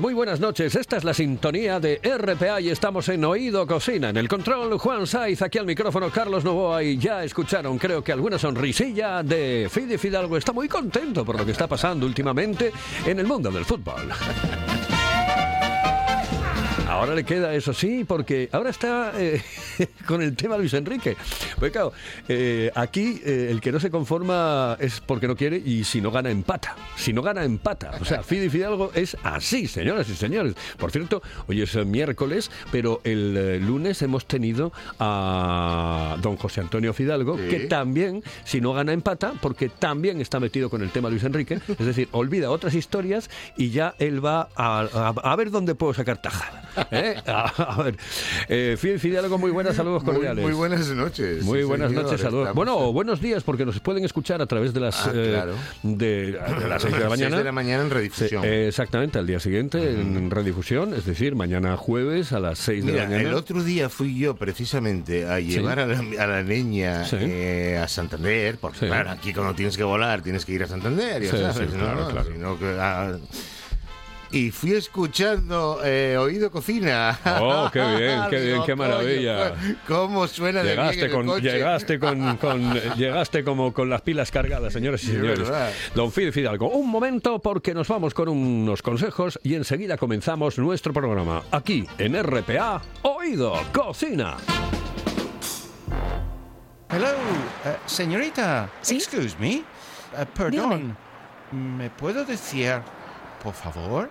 Muy buenas noches. Esta es la sintonía de RPA y estamos en Oído Cocina. En el control Juan Saiz, aquí al micrófono Carlos Novoa y ya escucharon creo que alguna sonrisilla de Fide Fidalgo. Está muy contento por lo que está pasando últimamente en el mundo del fútbol. Ahora le queda eso sí, porque ahora está eh, con el tema Luis Enrique. Pues claro, eh, aquí eh, el que no se conforma es porque no quiere y si no gana empata. Si no gana empata. O sea, Fide Fidalgo es así, señoras y señores. Por cierto, hoy es miércoles, pero el lunes hemos tenido a don José Antonio Fidalgo, que también, si no gana empata, porque también está metido con el tema Luis Enrique, es decir, olvida otras historias y ya él va a, a ver dónde puedo sacar tajada. ¿Eh? A, ver, eh, Fidalgo, muy buenas, saludos cordiales. Muy, buenas noches. Muy buenas noches, saludos. Bueno, buenos días, porque nos pueden escuchar a través de las, ah, eh, de, las 6 de la mañana. 6 de la mañana en redifusión. exactamente, al día siguiente en redifusión, es decir, mañana jueves a las 6 de la mañana. El otro día fui yo precisamente a llevar a, la, niña eh, a Santander, porque claro, aquí cuando tienes que volar tienes que ir a Santander, ya sabes, ¿no? Claro, claro. Sino que, ah, y fui escuchando eh, Oído Cocina. Oh, qué bien, qué bien, qué maravilla. ¿Cómo suena llegaste de bien con, coche? Llegaste, con, con, llegaste como con las pilas cargadas, señores y señores. Don Fid Fidalgo, un momento porque nos vamos con unos consejos y enseguida comenzamos nuestro programa. Aquí en RPA, Oído Cocina. Hello, uh, señorita. ¿Sí? Excuse me. Uh, perdón. ¿Me puedo decir, por favor,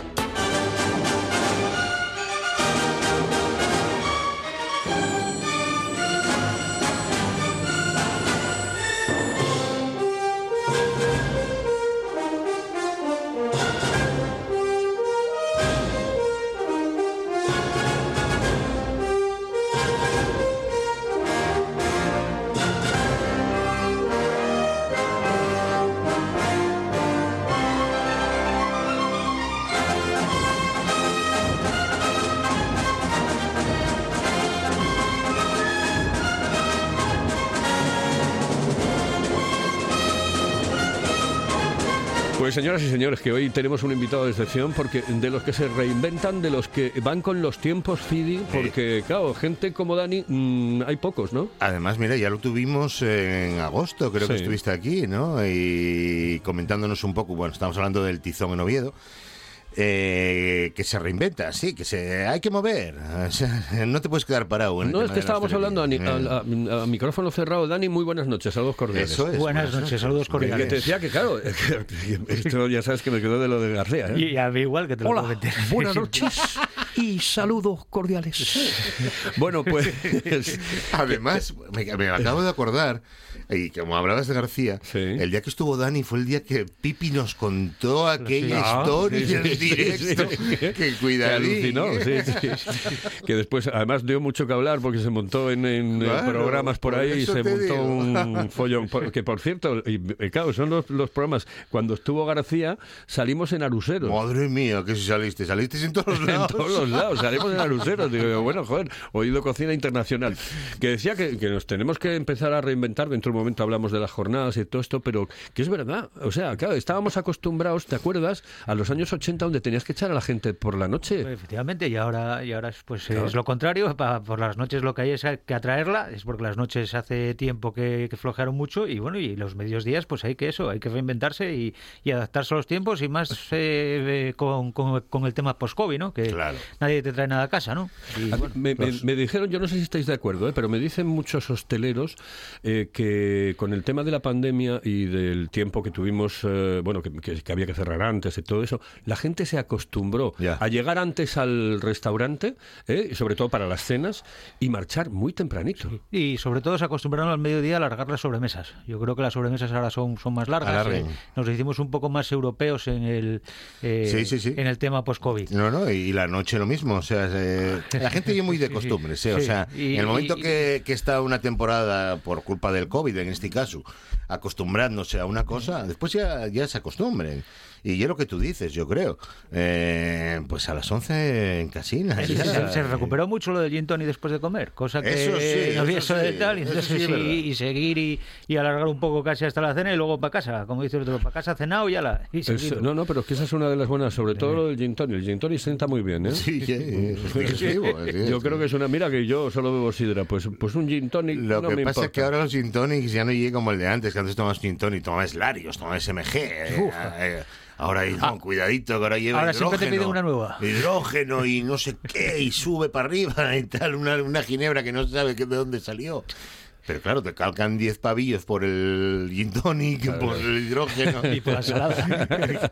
Pues señoras y señores, que hoy tenemos un invitado de excepción porque de los que se reinventan, de los que van con los tiempos Fidi, porque claro, gente como Dani mmm, hay pocos, ¿no? Además, mira, ya lo tuvimos en agosto, creo Sí. que estuviste aquí, ¿no? Y comentándonos un poco, bueno, estamos hablando del tizón en Oviedo. Eh, que se reinventa, sí, que se hay que mover. O sea, no te puedes quedar parado. en No, es que estábamos hablando a, ni- televisiones. a- a- a micrófono cerrado. Dani, muy buenas noches, saludos cordiales. Eso es. Buenas noches, saludos Que cordiales. te decía que, claro, esto ya sabes que me quedó de lo de García. ¿eh? Y a mí igual que te lo Hola, comenté. buenas noches. Y saludos cordiales. bueno, pues... Además, me, acabo de acordar, y como hablabas de García, el día que estuvo Dani fue el día que Pipi nos contó aquella historia en directo. que cuidadito. que después, además, dio mucho que hablar porque se montó en, programas por, ahí y se montó un follón. Que por cierto, y, claro, son los, los, programas. Cuando estuvo García, salimos en Aruseros. Madre mía, que si saliste, saliste en todos los lados. en todos los lados, salimos en Aruseros. Digo, bueno, joder, oído cocina internacional. Que decía que, que, nos tenemos que empezar a reinventar. Dentro de un momento hablamos de las jornadas y todo esto, pero que es verdad. O sea, claro, estábamos acostumbrados, ¿te acuerdas? A los años 80 donde tenías que echar a la gente por la noche. Pues efectivamente, y ahora, y ahora pues es lo contrario. por las noches lo que hay es que atraerla, es porque las noches hace tiempo que, que flojearon mucho y bueno, y los medios días pues hay que eso, hay que reinventarse y, adaptarse a los tiempos y más eh, con, con, el tema post-COVID, ¿no? Que nadie te trae nada a casa, ¿no? me, dijeron, yo no sé si estáis de acuerdo, ¿eh? pero me dicen muchos hosteleros eh, que con el tema de la pandemia y del tiempo que tuvimos, bueno, que, que, había que cerrar antes y todo eso, la gente se acostumbró a llegar antes al restaurante, y sobre todo para las cenas, y marchar muy tempranito. Y sobre todo se acostumbraron al mediodía a alargar las sobremesas. Yo creo que las sobremesas ahora son, son más largas. Eh, nos hicimos un poco más europeos en el, eh, En el tema post-COVID. No, no, y la noche lo mismo. O sea, la gente es muy de costumbres. Eh, o sea, en el momento que, que, está una temporada, por culpa del COVID en este caso, acostumbrándose a una cosa, después ya, ya se acostumbren. Y es lo que tú dices, yo creo. Eh, pues a las 11 en casina. Se, recuperó mucho lo del gin tonic después de comer, cosa que eso sí, no había eso de tal. Y, entonces, y, seguir y, alargar un poco casi hasta la cena y luego para casa, como dice el otro, para casa cenado y ya la. no, no, pero es que esa es una de las buenas, sobre todo lo del gin tonic. El gin tonic sienta muy bien, ¿eh? Sí, yo creo que es una. Mira que yo solo bebo sidra, pues, pues un gin tonic. Lo que pasa es que ahora los gin tonics ya no llegan como el de antes, que antes tomabas gin tonic, tomabas Larios, tomabas SMG. Eh, Ahora hay ah. cuidadito, que ahora lleva ahora hidrógeno. Siempre te piden una nueva. Hidrógeno y no sé qué, y sube para arriba y tal, una, una ginebra que no se sabe de dónde salió. Pero claro, te calcan 10 pavillos por el gin tonic, por el hidrógeno. y por la salada.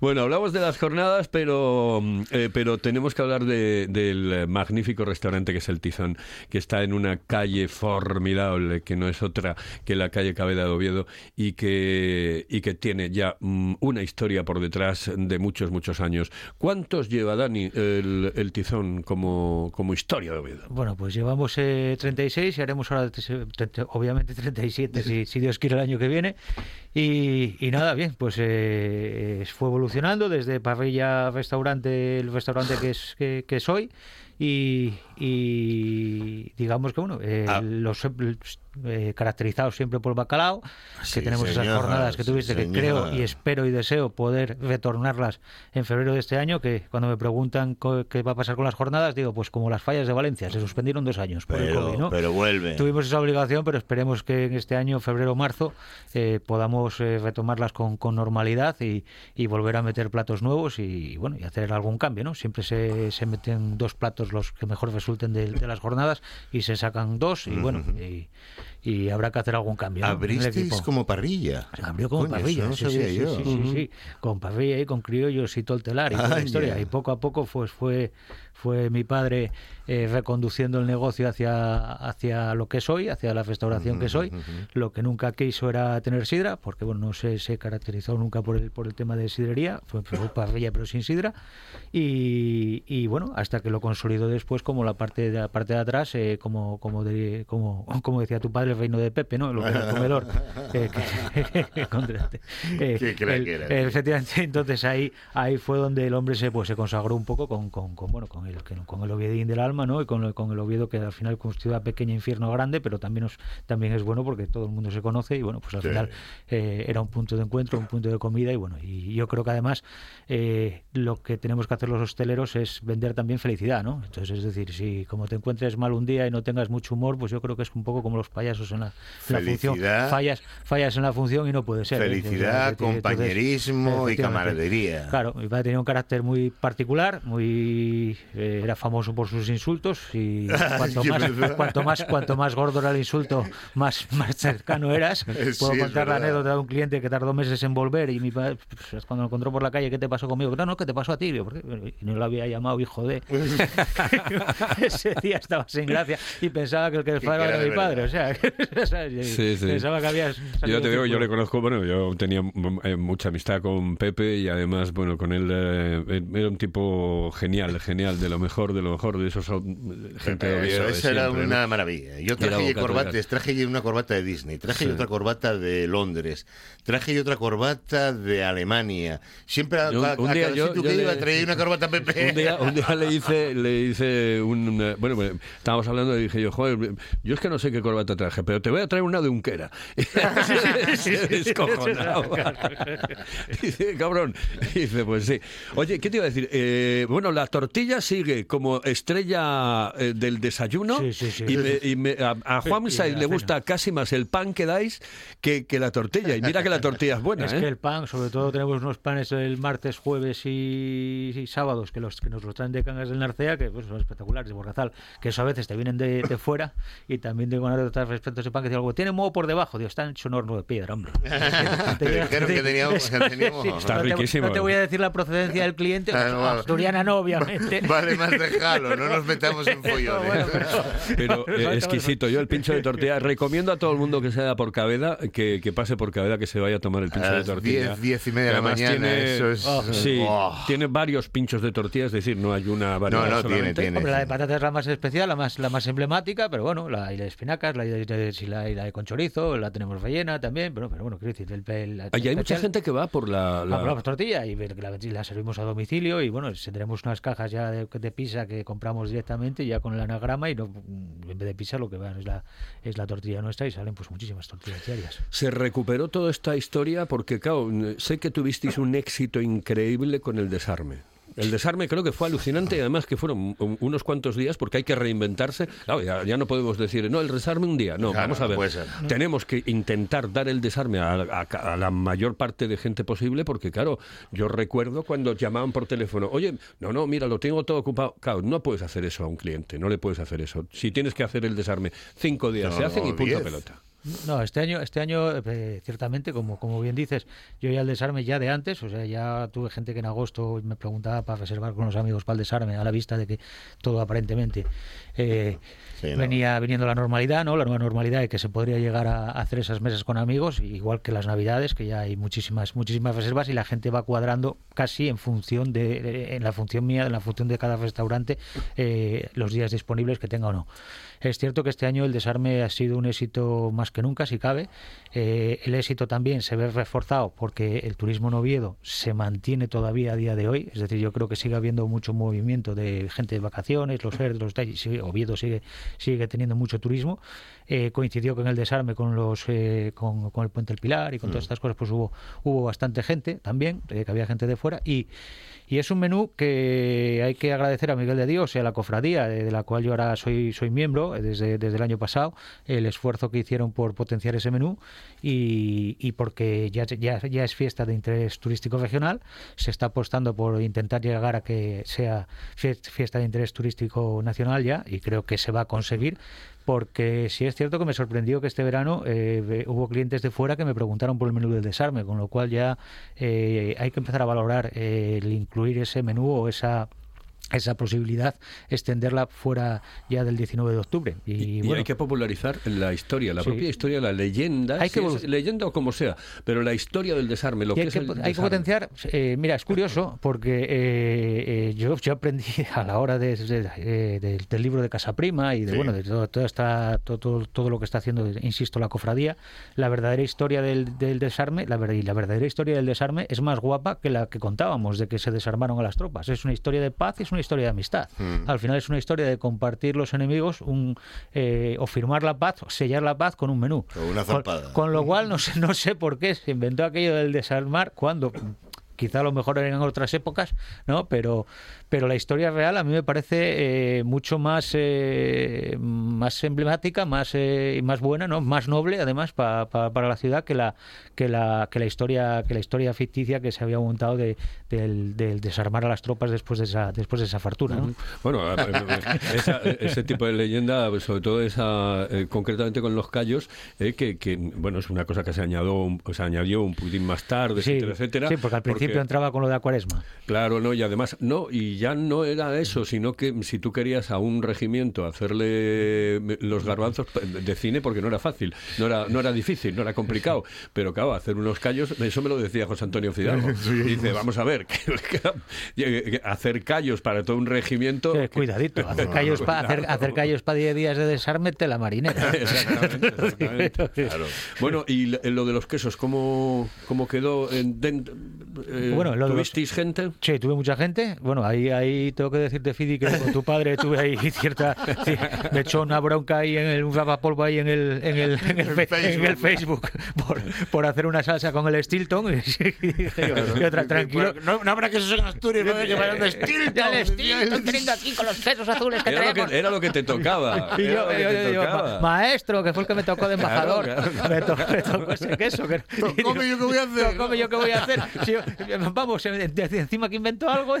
bueno, hablamos de las jornadas, pero, eh, pero tenemos que hablar del magnífico restaurante que es el Tizón, que está en una calle formidable, que no es otra que la calle Cabeda de Oviedo, y que, y que tiene ya mm, una historia por detrás de muchos, muchos años. ¿Cuántos lleva, Dani, el, Tizón como, como historia de Oviedo? Bueno, pues llevamos 36 eh, y haremos ahora, obviamente, 37, si, si Dios quiere el año que viene. Y, nada, bien, pues eh, fue evolucionando desde parrilla restaurante, el restaurante que, es, que, que soy. Y, y digamos que bueno, eh, ah. los eh, caracterizados siempre por el bacalao, que tenemos esas jornadas que tuviste, que creo y espero y deseo poder retornarlas en febrero de este año, que cuando me preguntan qué va a pasar con las jornadas, digo, pues como las fallas de Valencia, se suspendieron dos años por pero, el COVID, ¿no? Pero vuelve. Tuvimos esa obligación, pero esperemos que en este año, febrero o marzo, eh, podamos retomarlas con, con normalidad y, y, volver a meter platos nuevos y, bueno, y hacer algún cambio, ¿no? Siempre se, se meten dos platos los que mejor resulten de, las jornadas y se sacan dos y bueno, y, y habrá que hacer algún cambio. ¿no? Abristeis como parrilla. Se abrió como parrilla, no sabía sí, yo. Sí, sí, sí, con parrilla y con criollos y todo el telar y toda la historia. Y poco a poco pues fue fue mi padre eh, reconduciendo el negocio hacia, hacia lo que soy, hacia la restauración que soy. Lo que nunca quiso era tener sidra, porque bueno, no se, se caracterizó nunca por el, por el tema de sidrería, fue, parrilla pero sin sidra. Y, y, bueno, hasta que lo consolidó después como la parte de la parte de atrás, eh, como, como, de, como, como decía tu padre, el reino de Pepe, ¿no? Lo que era el comedor. eh, efectivamente, entonces ahí, ahí fue donde el hombre se, pues, se consagró un poco con, con, con bueno, con el, con el Oviedín del alma, ¿no? Y con, con el Oviedo que al final constituye pequeña infierno grande, pero también, también es bueno porque todo el mundo se conoce y bueno, pues al final eh, era un punto de encuentro, un punto de comida y bueno, y yo creo que además eh, lo que tenemos que hacer los hosteleros es vender también felicidad, ¿no? Entonces, es decir, si como te encuentres mal un día y no tengas mucho humor, pues yo creo que es un poco como los payasos en la, función. Fallas, fallas en la función y no puede ser. ¿eh? Felicidad, compañerismo y camaradería. Claro, mi padre tenía un carácter muy particular, muy eh, era famoso por sus insultos y cuanto más, cuanto más, cuanto más gordo era el insulto, más, más cercano eras. Puedo contar la anécdota de un cliente que tardó meses en volver y mi padre, pues, cuando lo encontró por la calle, ¿qué te pasó conmigo? No, no, ¿qué te pasó a ti? Y no lo había llamado hijo de. Ese día estaba sin gracia y pensaba que el que el padre era mi padre. O sea, pensaba que había. Yo te digo, yo le conozco, bueno, yo tenía eh, mucha amistad con Pepe y además, bueno, con él eh, era un tipo genial, genial, de lo mejor, de lo mejor, de esos gente de Eso, era una maravilla. Yo traje corbatas, traje una corbata de Disney, traje otra corbata de Londres, traje otra corbata de Alemania. Siempre a, un, día yo, que iba a traer una corbata Pepe. Un día, un día le hice, le hice un... Bueno, estábamos hablando y dije yo, joder, yo es que no sé qué corbata traje, pero te voy a traer una de Unquera. descojonado. dice, cabrón. Dice, pues sí. Oye, ¿qué te iba a decir? Eh, bueno, la tortilla sigue como estrella eh, del desayuno. Y, me, a, a Juan le gusta casi más el pan que dais que, que, la tortilla. Y mira que la tortilla es buena. Es ¿eh? que el pan, sobre todo tenemos unos panes el martes, jueves y, sábados que los que nos los traen de Cangas del Narcea, que pues, son espectaculares, de Borrazal, que eso a veces te vienen de, de fuera. Y también tengo anécdotas respecto a ese pan que dice algo, tiene moho por debajo. Dios, está en un horno de piedra, hombre. Creo que teníamos, Está riquísimo. No te voy a decir la procedencia del cliente, ah, asturiana no, obviamente. Vale más dejarlo, no nos metamos en follones. pero, eh, exquisito. Yo el pincho de tortilla, recomiendo a todo el mundo que sea por Cabeda, que, que pase por Cabeda, que se vaya a tomar el pincho de tortilla. 10, 10 y media de la mañana, tiene, eso es... Oh, sí, oh. tiene varios pinchos de tortilla, es decir, no hay una variedad No, no, tiene, tiene. Hombre, la de patata es la más especial, la más, la más emblemática, pero bueno, la, y la de espinacas, la de, la, la de con chorizo, la tenemos rellena también, pero, pero bueno, quiero decir, el, el, y hay mucha gente que va por la, la... la tortilla y la, la, servimos a domicilio y bueno, tendremos unas cajas ya de, de, pizza que compramos directamente ya con el anagrama y no, en vez de pizza lo que van es la, es la tortilla nuestra y salen pues muchísimas tortillas diarias. Se recuperó toda esta historia porque, claro, sé que tuvisteis un éxito increíble con el desarme. El desarme creo que fue alucinante y además que fueron unos cuantos días porque hay que reinventarse. Claro, ya, no podemos decir, no, el desarme un día. No, vamos a ver. Tenemos que intentar dar el desarme a, la mayor parte de gente posible porque, claro, yo recuerdo cuando llamaban por teléfono, oye, no, no, mira, lo tengo todo ocupado. Claro, no puedes hacer eso a un cliente, no le puedes hacer eso. Si tienes que hacer el desarme cinco días, se hacen y punto pelota. No, este año, este año eh, ciertamente, como, como bien dices, yo ya el desarme ya de antes, o sea, ya tuve gente que en agosto me preguntaba para reservar con los amigos para el desarme, a la vista de que todo aparentemente eh, venía viniendo la normalidad, ¿no? La nueva normalidad y que se podría llegar a, hacer esas mesas con amigos, igual que las navidades, que ya hay muchísimas, muchísimas reservas y la gente va cuadrando casi en función de, en la función mía, en la función de cada restaurante, eh, los días disponibles que tenga o no. Es cierto que este año el desarme ha sido un éxito más que nunca, si cabe. Eh, el éxito también se ve reforzado porque el turismo en Oviedo se mantiene todavía a día de hoy. Es decir, yo creo que sigue habiendo mucho movimiento de gente de vacaciones, los FER, los Oviedo sigue, sigue teniendo mucho turismo. Eh, coincidió con el desarme con los eh, con, el Puente del Pilar y con todas mm. estas cosas, pues hubo, hubo bastante gente también, que había gente de fuera. Y y es un menú que hay que agradecer a Miguel de Dios y a la cofradía, de, la cual yo ahora soy, soy miembro desde, desde el año pasado, el esfuerzo que hicieron por potenciar ese menú y, y porque ya, ya, ya es fiesta de interés turístico regional, se está apostando por intentar llegar a que sea fiesta de interés turístico nacional ya y creo que se va a conseguir porque sí es cierto que me sorprendió que este verano eh, hubo clientes de fuera que me preguntaron por el menú del desarme, con lo cual ya eh, hay que empezar a valorar el incluir ese menú o esa esa posibilidad extenderla fuera ya del 19 de octubre. Y, hay que popularizar la historia, la propia historia, la leyenda, hay que leyenda o como sea, pero la historia del desarme, lo que, hay es el Hay que potenciar, eh, mira, es curioso, porque eh, eh, yo, yo aprendí a la hora de, del libro de Casa Prima y de, bueno, de todo, todo, está, todo, todo, lo que está haciendo, insisto, la cofradía, la verdadera historia del, del desarme, la, y la verdadera historia del desarme es más guapa que la que contábamos, de que se desarmaron a las tropas. Es una historia de paz es una historia de amistad. Mm. Al final es una historia de compartir los enemigos un, eh, o firmar la paz, o sellar la paz con un menú. una con, con, lo cual no sé, no sé por qué se inventó aquello del desarmar cuando quizá a lo mejor en otras épocas, ¿no? Pero, pero la historia real a mí me parece eh, mucho más, eh, más emblemática, más, eh, más buena, ¿no? Más noble, además, para la ciudad que la, que la, que la historia, que la historia ficticia que se había montado de, del, desarmar a las tropas después de esa, después de esa fartura, Bueno, ese tipo de leyenda, sobre todo esa, concretamente con los callos, que, que, bueno, es una cosa que se añadió, se añadió un poquitín más tarde, etcétera, etcétera. Sí, porque al principio entraba con lo de Cuaresma. Claro, no, y además, no, y ya no era eso, sino que si tú querías a un regimiento hacerle los garbanzos de cine, porque no era fácil, no era, no era difícil, no era complicado, pero claro, hacer unos callos, eso me lo decía José Antonio Fidalgo. Dice, vamos a ver, hacer callos para todo un regimiento. cuidadito, hacer callos para hacer, callos para 10 días de desarme, la marinera. exactamente, Bueno, y lo de los quesos, ¿cómo, cómo quedó? En, eh, bueno, lo ¿Tuvisteis gente? Sí, tuve mucha gente. Bueno, ahí, ahí tengo que decirte, Fidi, que con tu padre tuve ahí cierta. me echó una bronca ahí en el, un rapapolvo ahí en el, en el, en el, en el Facebook, por, por, hacer una salsa con el Stilton. y, otra, tranquilo. No, no, habrá que eso en Asturias, no que vayan de Stilton. El Stilton teniendo aquí con los quesos azules que era traemos. Lo que, era lo que te tocaba. Y yo, yo, yo, maestro, que fue el que me tocó de embajador. Claro, claro. Me, tocó, me, tocó, ese queso. Que, come yo qué voy a hacer. Come yo qué voy a hacer. Si yo, vamos, encima que inventó algo,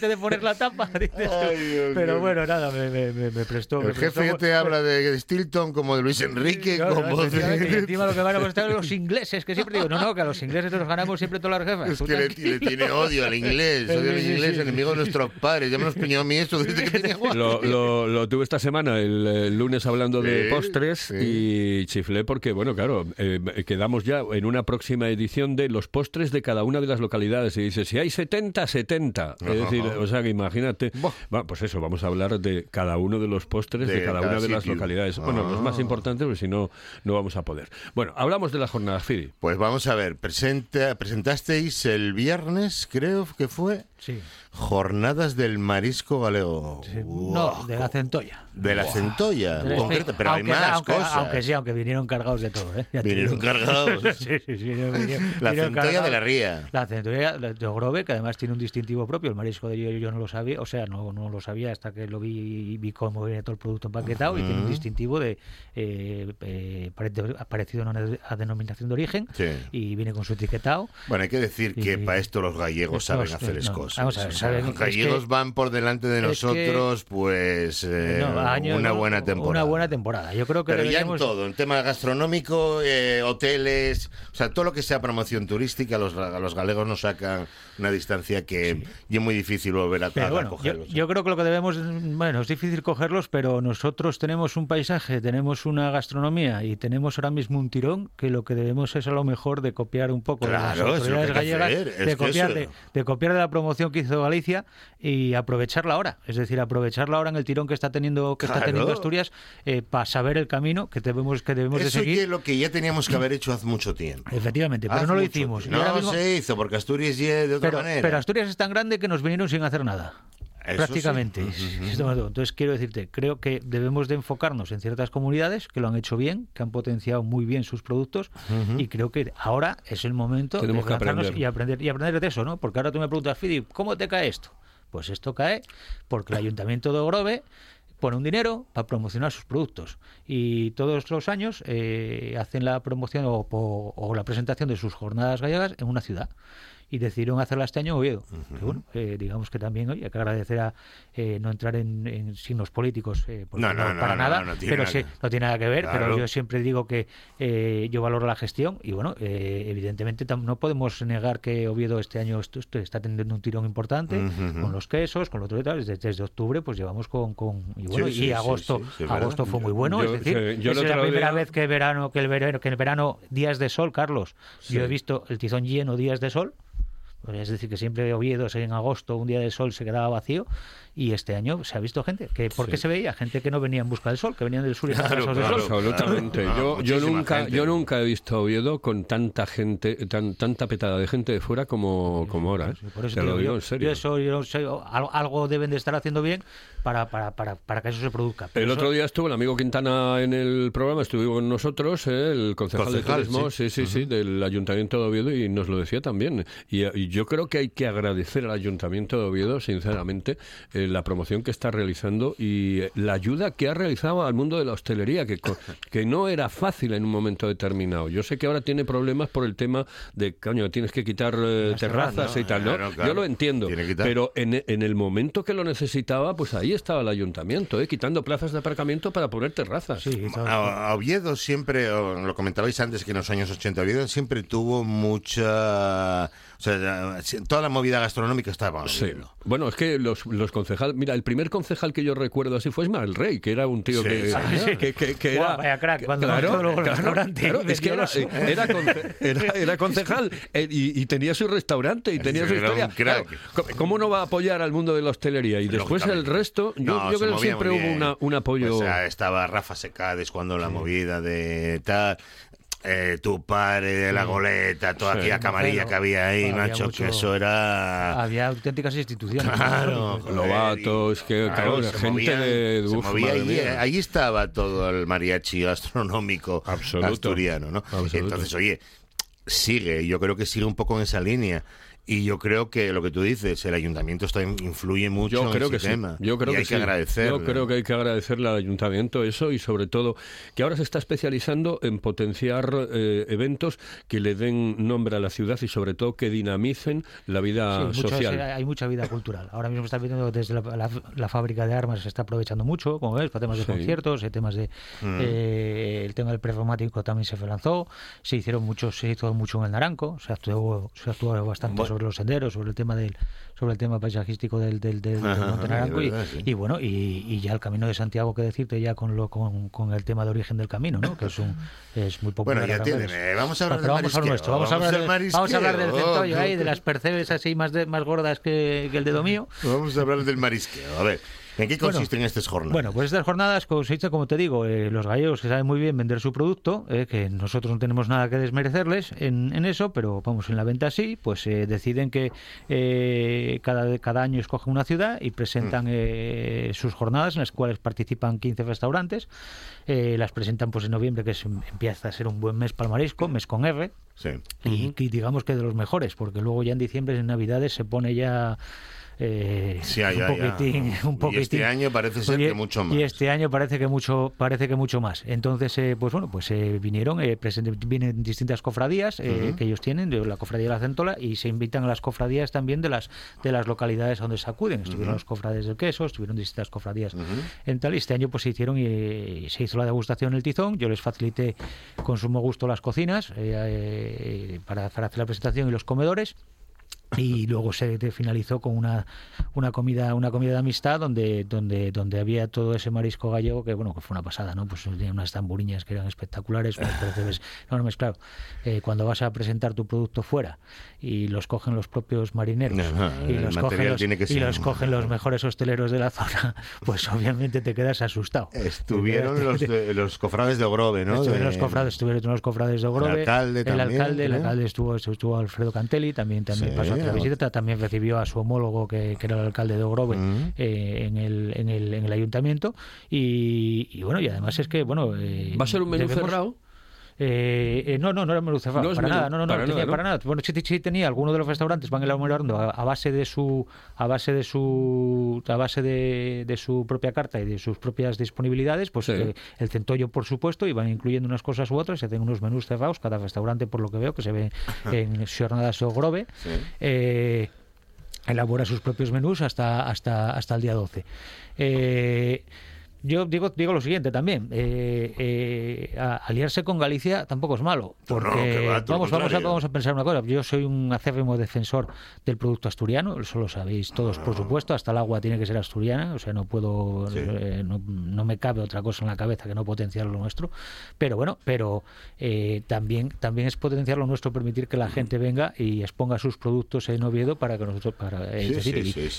de poner la tapa. Pero bueno, nada, me, me, me prestó. El jefe ya te habla de Stilton como de Luis Enrique. como de... encima lo que van a mostrar los ingleses, que siempre digo, no, no, que a los ingleses nos ganamos siempre todas las jefas. Es que le, tiene odio al inglés, odio al inglés, enemigo de nuestros padres. Ya me lo piñado a mí eso desde que tenía lo, lo, lo, tuve esta semana, el, lunes, hablando de postres y chiflé porque, bueno, claro, eh, quedamos ya en una próxima edición de los postres de cada una de las localidades. Y dice, si hay 70, 70. Es decir, o sea, que imagínate. Bueno, pues eso, vamos a hablar de cada uno de los postres de, cada, una de las localidades. Bueno, los más ah. importantes, porque si no, no vamos a poder. Bueno, hablamos de las jornadas Fidi. Pues vamos a ver, presenta, presentasteis el viernes, creo que fue. Sí. Jornadas del marisco galego. no, de la centolla. De la centolla, concreta, pero hay más aunque, cosas. Aunque sí, aunque vinieron cargados de todo. ¿eh? vinieron cargados. sí, sí, sí. la centolla de la ría. La centolla de Ogrove, que además tiene un distintivo propio. El marisco de yo, yo no lo sabía, o sea, no, no lo sabía hasta que lo vi y vi cómo viene todo el producto empaquetado y tiene un distintivo de eh, eh, parecido a denominación de origen y viene con su etiquetado. Bueno, hay que decir que para esto los gallegos saben hacer cosas. Vamos a ver, los gallegos van por delante de nosotros, pues eh, una buena temporada. Una buena temporada. Yo creo que Pero ya en todo, en tema gastronómico, eh, hoteles, o sea, todo lo que sea promoción turística, los, a los galegos nos sacan una distancia que es muy difícil volver a, cogerlos. Yo, creo que lo que debemos, bueno, es difícil cogerlos, pero nosotros tenemos un paisaje, tenemos una gastronomía y tenemos ahora mismo un tirón que lo que debemos es a lo mejor de copiar un poco de las autoridades gallegas, de, copiar, de, copiar de la promoción que hizo Galicia y aprovecharla ahora. Es decir, aprovecharla ahora en el tirón que está teniendo que está teniendo Asturias eh, para saber el camino que debemos que debemos de seguir. es lo que ya teníamos que haber hecho hace mucho tiempo. Efectivamente, pero no lo hicimos. No se hizo porque Asturias ya de otra pero, manera. Pero Asturias es tan grande que nos vinieron sin hacer nada. Prácticamente. Entonces quiero decirte, creo que debemos de enfocarnos en ciertas comunidades que lo han hecho bien, que han potenciado muy bien sus productos y creo que ahora es el momento Tenemos de aprender. y aprender y aprender de eso, ¿no? Porque ahora tú me preguntas, Fidi, ¿cómo te cae esto? Pues esto cae porque el Ayuntamiento de Ogrove pone un dinero para promocionar sus productos y todos los años eh, hacen la promoción o la presentación de sus jornadas gallegas en una ciudad y decidieron hacerla este año Oviedo. bueno, eh, digamos que también hoy hay que agradecer a eh, no entrar en, signos políticos eh, no, no, para nada, pero sí, no tiene nada que ver, pero yo siempre digo que yo valoro la gestión y bueno, evidentemente no podemos negar que Oviedo este año está teniendo un tirón importante con los quesos, con los otro desde, desde, octubre pues llevamos con, con y bueno, y agosto agosto fue muy bueno, es decir, es la primera vez que verano que el verano que el verano días de sol, Carlos, yo he visto el tizón lleno días de sol es decir, que siempre Oviedo en agosto, un día de sol, se quedaba vacío y este año se ha visto gente. que ¿Por qué se veía? Gente que no venía en busca del sol, que venían del sur y Claro, del claro, sol. Absolutamente. Claro, yo, nunca, gente. yo nunca he visto a Oviedo con tanta gente, tan, tanta petada de gente de fuera como, como ahora. ¿eh? Sí, por eso Te te lo digo, en serio. yo eso, yo sé, algo, algo deben de estar haciendo bien para, para, para, para que eso se produzca. Pero El eso- otro día estuvo el amigo Quintana en el programa, estuvo con nosotros, ¿eh? el concejal, Concejal, de turismo, sí, sí, sí, del Ayuntamiento de Oviedo y nos lo decía también. Y, y yo creo que hay que agradecer al Ayuntamiento de Oviedo, sinceramente, eh, la promoción que está realizando y eh, la ayuda que ha realizado al mundo de la hostelería, que, co- que no era fácil en un momento determinado. Yo sé que ahora tiene problemas por el tema de, coño, tienes que quitar eh, terrazas y tal, ¿no? Claro, claro. Yo lo entiendo, pero en, en el momento que lo necesitaba, pues ahí estaba el ayuntamiento, ¿eh? quitando plazas de aparcamiento para poner terrazas. Sí, A, a Oviedo siempre, o lo comentabais antes que en los años 80, Oviedo siempre tuvo mucha... O sea, toda la movida gastronómica estaba Sí. Bueno, es que los, los concejales... Mira, el primer concejal que yo recuerdo así fue Ismael Rey, que era un tío Sí, que, sí. que, que- que Guau, era... vaya crack, que- cuando claro, claro, claro, es que era, los- era, conce- era, era concejal eh, y, y tenía su restaurante y tenía su Era historia. un crack. Claro, ¿cómo- ¿Cómo no va a apoyar al mundo de la hostelería? Y después el resto, yo, No, yo creo que siempre hubo una, un apoyo... Pues, ah, estaba Rafa Secades cuando la movida de tal. Eh, tu padre de la goleta, toda Sí. aquella camarilla que había ahí, Había macho, mucho- que eso era. Había auténticas instituciones. Claro, joder, Lobatos, que, claro, se gente movían- de- se uf, movía madre ahí, mía. ahí estaba todo el mariachi gastronómico Absoluto. asturiano, ¿no? Absoluto. Entonces, oye, sigue, yo creo que sigue un poco en esa línea. Y yo creo que lo que tú dices, el ayuntamiento está, influye mucho Yo creo en que ese sí. Yo creo y que hay sí. que agradecerle. Yo creo que hay que agradecerle al ayuntamiento eso y sobre todo que ahora se está especializando en potenciar eh, eventos que le den nombre a la ciudad y sobre todo que dinamicen la vida Sí, mucho- social. hay mucha vida cultural. Ahora mismo está viendo desde la, la- la fábrica de armas se está aprovechando mucho, como ves, para temas de Sí. conciertos, eh, temas de eh, el tema del performático también se lanzó, se hicieron muchos, se hizo mucho en el Naranco, se actuó, se actuó bastante Bueno. Sobre los senderos, sobre el tema del, sobre el tema paisajístico del, del, del- del Monte de Naranco y, sí. y bueno, y, y ya el camino de Santiago que decirte ya con lo con, con el tema de origen del camino, ¿no? Que es un es muy popular. Bueno, ya eh, vamos a hablar del vamos marisqueo, nuestro, vamos, a hablar, del del- vamos a hablar del centollo Oh, ahí, de las percebes así más, de, más gordas que, que el dedo mío. Vamos a hablar del marisqueo. A ver, ¿en qué Bueno, consisten estas jornadas? Bueno, pues estas jornadas consiste, como te digo, eh, los gallegos que saben muy bien vender su producto, eh, que nosotros no tenemos nada que desmerecerles en, en eso, pero vamos, en la venta sí, pues eh, deciden que eh, cada, cada año escogen una ciudad y presentan eh, sus jornadas en las cuales participan 15 restaurantes. Eh, las presentan pues en noviembre, que es- empieza a ser un buen mes para el marisco, mes con R, Sí. y, y digamos que de los mejores, porque luego ya en diciembre, en Navidades, se pone ya... eh, Sí, ya, un ya, poquitín, un Y este año parece ser que mucho más. Y este año parece que mucho, parece que mucho más. Entonces, eh, pues bueno, pues eh, vinieron, eh, vienen distintas cofradías eh, Ujú. que ellos tienen, de la cofradía de la Centola, y se invitan a las cofradías también de las de las localidades donde se acuden. Estuvieron los cofrades del queso, estuvieron distintas cofradías en tal. Y este año pues se hicieron y se hizo la degustación en el Tizón. Yo les facilité con sumo gusto las cocinas para, para hacer la presentación y los comedores y luego se finalizó con una, una comida una comida de amistad donde donde donde había todo ese marisco gallego que bueno que fue una pasada no pues tenía unas tamburiñas que eran espectaculares percebes enormes claro eh, cuando vas a presentar tu producto fuera y los cogen los propios marineros y los cogen los, tiene que y ser- los cogen los mejores hosteleros de la zona pues obviamente te quedas asustado Estuvieron los, de- los cofrades de Ogrove, ¿no? Estuvieron De- los cofrades, estuvieron los cofrades de Ogrove. El alcalde el también, alcalde, el creo. alcalde estuvo, estuvo Alfredo Cantelli, también, también Sí, pasó a hacer ah. visita, también recibió a su homólogo que, que era el alcalde de Ogrove Mm. eh, en, el, en, el, en el ayuntamiento. Y, y bueno, y además es que, bueno. eh, ¿Va a ser un menú debemos- cerrado? Eh, eh, no, no, no era menú cerrado, No para menú, nada, no, no, no, para tenía nada, ¿no? para nada. Bueno, sí, sí tenía, algunos de los restaurantes van elaborando a, a base de su, a base de su, a base de, de su propia carta y de sus propias disponibilidades, pues Sí. eh, el centollo, por supuesto, y van incluyendo unas cosas u otras, se hacen unos menús cerrados, cada restaurante, por lo que veo, que se ve en jornadas o Grove. Sí. Elabora sus propios menús hasta, hasta, hasta el día 12. Eh, yo digo, digo lo siguiente también. Eh, eh, aliarse con Galicia tampoco es malo. Porque vamos, vamos, a, vamos a pensar una cosa. Yo soy un acérrimo defensor del producto asturiano, eso lo sabéis todos, por supuesto. Hasta el agua tiene que ser asturiana, o sea, no puedo, eh, no, no, me cabe otra cosa en la cabeza que no potenciar lo nuestro. Pero bueno, pero también, también es potenciar lo nuestro permitir que la gente venga y exponga sus productos en Oviedo para que nosotros, para, y,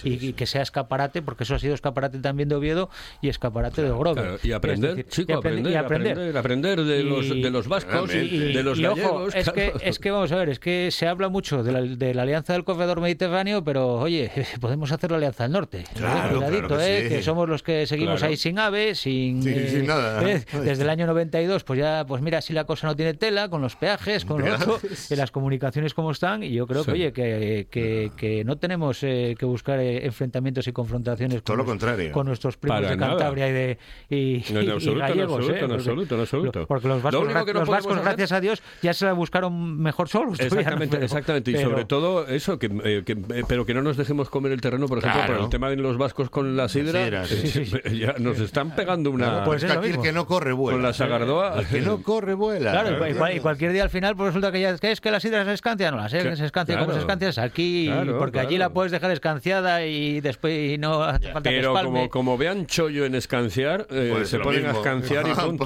y, que sea escaparate, porque eso ha sido escaparate también de Oviedo y escaparate de Grove. y aprender, chico, aprender, aprender, aprender, de, los, de los vascos y, de los gallegos. es, que, es que vamos a ver, es que se habla mucho de la, de la alianza del corredor mediterráneo, pero oye, podemos hacer la alianza del norte. Claro, Cuidadito, que, eh, que, somos los que seguimos ahí sin ave, sin, sin eh, nada. Eh, desde el año 92, pues ya, pues mira, si la cosa no tiene tela, con los peajes, con lo otro, y las comunicaciones como están, y yo creo que, oye, que, que, que no tenemos que buscar enfrentamientos y confrontaciones con, lo contrario. con nuestros primos de Cantabria y de y, en absoluto, gallegos, en absoluto, en absoluto, Porque los vascos, los vascos gracias a Dios, ya se la buscaron mejor solos. Exactamente, exactamente. Y sobre todo eso, que, eh, que, eh, pero que no nos dejemos comer el terreno, por ejemplo, por el tema de los vascos con la sidra. ya nos están pegando una... Pues el que no corre vuela. Con la sagardoa. El que no corre vuela. Claro, y, cualquier día al final pues resulta que ya es que la sidra se escancia, no la sé, se escancia como se escancia es aquí, porque allí la puedes dejar escanciada y después y no hace falta Pero como, como vean chollo en escanciar, eh, pues se ponen a escanciar y punto.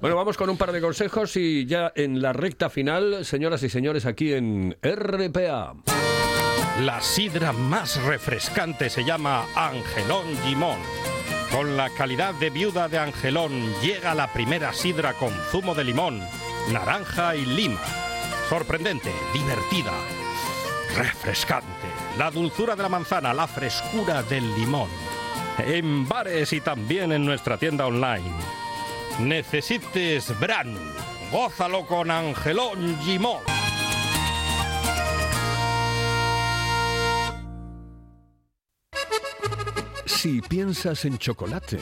Bueno, vamos con un par de consejos y ya en la recta final, señoras y señores, aquí en RPA. La sidra más refrescante se llama Angelón Gimón. Con la calidad de viuda de Angelón llega la primera sidra con zumo de limón, naranja y lima. Sorprendente, divertida, refrescante. La dulzura de la manzana, la frescura del limón en bares y también en nuestra tienda online. Necesites Bran. Gózalo con Angelón Gimón. Si piensas en chocolate,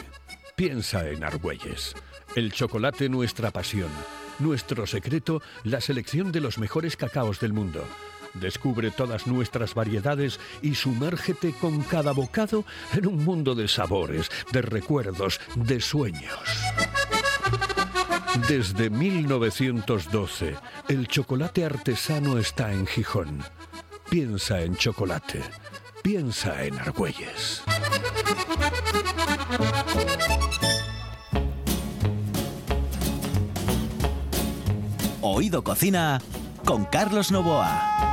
piensa en Argüelles. El chocolate nuestra pasión. Nuestro secreto, la selección de los mejores cacaos del mundo Descubre todas nuestras variedades y sumérgete con cada bocado en un mundo de sabores, de recuerdos, de sueños. Desde 1912, el chocolate artesano está en Gijón. Piensa en chocolate. Piensa en Argüelles. Oído Cocina con Carlos Novoa.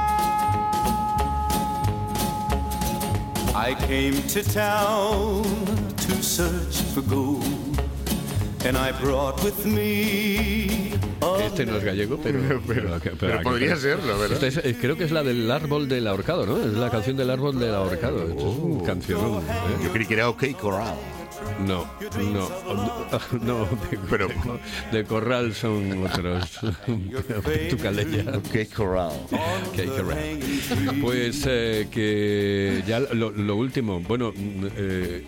I came to town to search for gold. And I brought with me este no es gallego, pero, pero, pero, podría serlo, ¿verdad? Es, creo que es la del árbol del ahorcado, ¿no? Es la canción del árbol del ahorcado. es un canción. ¿eh? Yo creí que era OK Coral. No, no, no, de, pero de, corral son otros. tu calella. Qué corral. Qué corral. Pues eh, que ya lo, último, bueno, eh,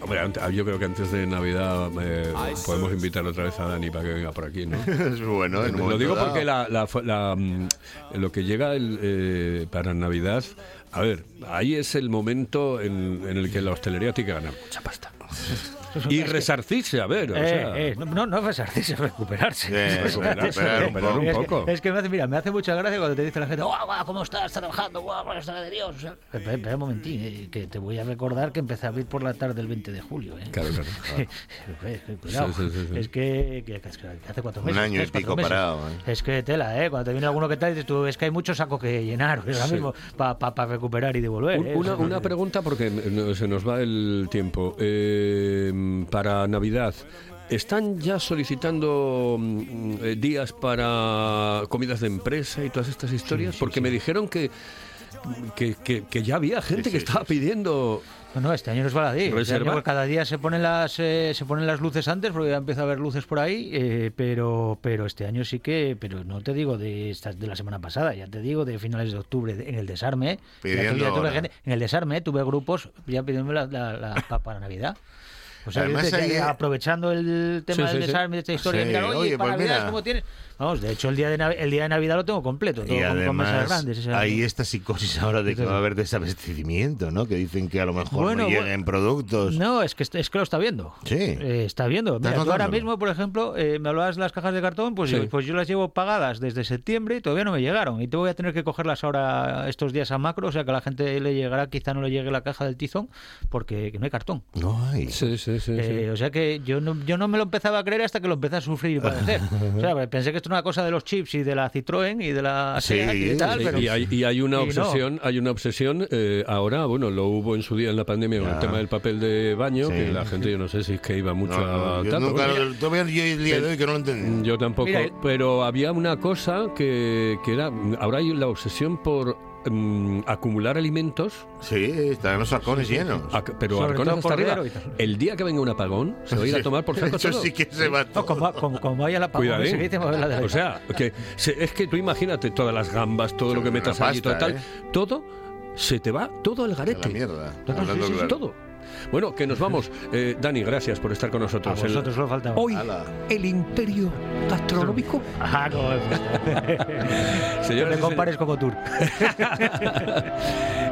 yo creo que antes de Navidad eh, podemos invitar otra vez a Dani para que venga por aquí, ¿no? Es bueno. Lo digo porque la, la, mm, lo que llega el, para Navidad, a ver, ahí es el momento en, en el que la hostelería tiene que ganar mucha pasta y resarcirse, a ver. O eh, sea. eh, no, no resarcirse, recuperarse. Eh, recuperar, un poco. Es, que me hace, mira, me hace mucha gracia cuando te dice la gente, ¡guau, guau, cómo estás trabajando! ¡guau, la de Dios! espera, un momentín, eh, que te voy a recordar que empecé a abrir por la tarde del 20 de julio. ¿eh? Claro, claro. Cuidado. Sí, sí, sí, es que, que, hace cuatro meses. Un año y pico parado. ¿eh? Es que tela, ¿eh? Cuando te viene alguno que tal, dices tú, es que hay mucho saco que llenar ahora mismo para pa, pa recuperar y devolver. una, una pregunta, porque se nos va el tiempo. para Navidad, ¿Están ya solicitando mm, eh, días para comidas de empresa y todas estas historias? Porque me dijeron que, que, que, ya había gente que estaba pidiendo... No, no, este año no es baladí. Este cada día se ponen las eh, se ponen las luces antes porque ya empieza a haber luces por ahí, eh, pero pero este año sí que, pero no te digo de estas de la semana pasada, ya te digo de finales de octubre en el desarme. en el desarme tuve grupos ya pidiendo la, la, para Navidad. O sea, Además, dice que ahí- aprovechando el tema Sí, del sí, desarme de esta historia, Sí, mira, oye, oye, para pues mira. cómo tienes. Vamos, de hecho, el día de, Nav- el día de Navidad lo tengo completo, todo Y con, con además grandes. esa- hay esta psicosis ahora de que va a haber desabastecimiento, ¿no? Que dicen que a lo mejor Bueno, no bueno. lleguen productos. No, es que, es que lo está viendo. Sí. Eh, está viendo. ¿Estás Mira, tú ahora mismo, por ejemplo, eh, me hablabas de las cajas de cartón, pues, Sí. yo, pues yo las llevo pagadas desde septiembre y todavía no me llegaron. Y te voy a tener que cogerlas ahora estos días a macro, o sea que a la gente le llegará, quizá no le llegue la caja del tizón, porque no hay cartón. No hay. Sí, sí, sí. sí. Eh, o sea que yo no, yo no me lo empezaba a creer hasta que lo empecé a sufrir y padecer. o sea, pensé que esto era una cosa de los chips y de la Citroën y de la Sí, Seat y tal, sí, pero y, hay, y hay una y no. obsesión, hay una obsesión eh, ahora, bueno, lo hubo en su día en la pandemia con el tema del papel de baño, Sí. que la gente yo no sé si es que iba mucho No, a yo tal, nunca, pero bueno, todavía yo el día de hoy que no lo entendí. yo tampoco, Mira, pero había una cosa que, que era, ahora hay la obsesión por mm, acumular alimentos, Sí, están los sacones llenos. ac- pero Sobre arcones todo hasta arriba. tal. El día que venga un apagón, se va a ir a tomar por saco Eso todo. sí que se va No, todo. como, como, como vaya se dice, mover la. O sea, que se- es que tú imagínate todas las gambas, todo lo que metas allí, pasta, total, ¿eh? todo se te va todo al A garete. la mierda. Todo, sí, sí, sí, claro. todo. Bueno, que nos vamos. Eh, Dani, gracias por estar con a nosotros. El- vosotros solo faltaba. Hoy, Ala. el imperio gastronómico. Señoras no me compares como tú.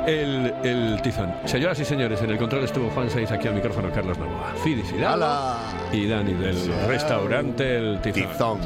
el, el tizón. Señoras y señores, en el control estuvo Juan Saiz, aquí al micrófono Carlos Novoa. Felicidades. Ala. Y Dani del restaurante El Tizón. Tizón.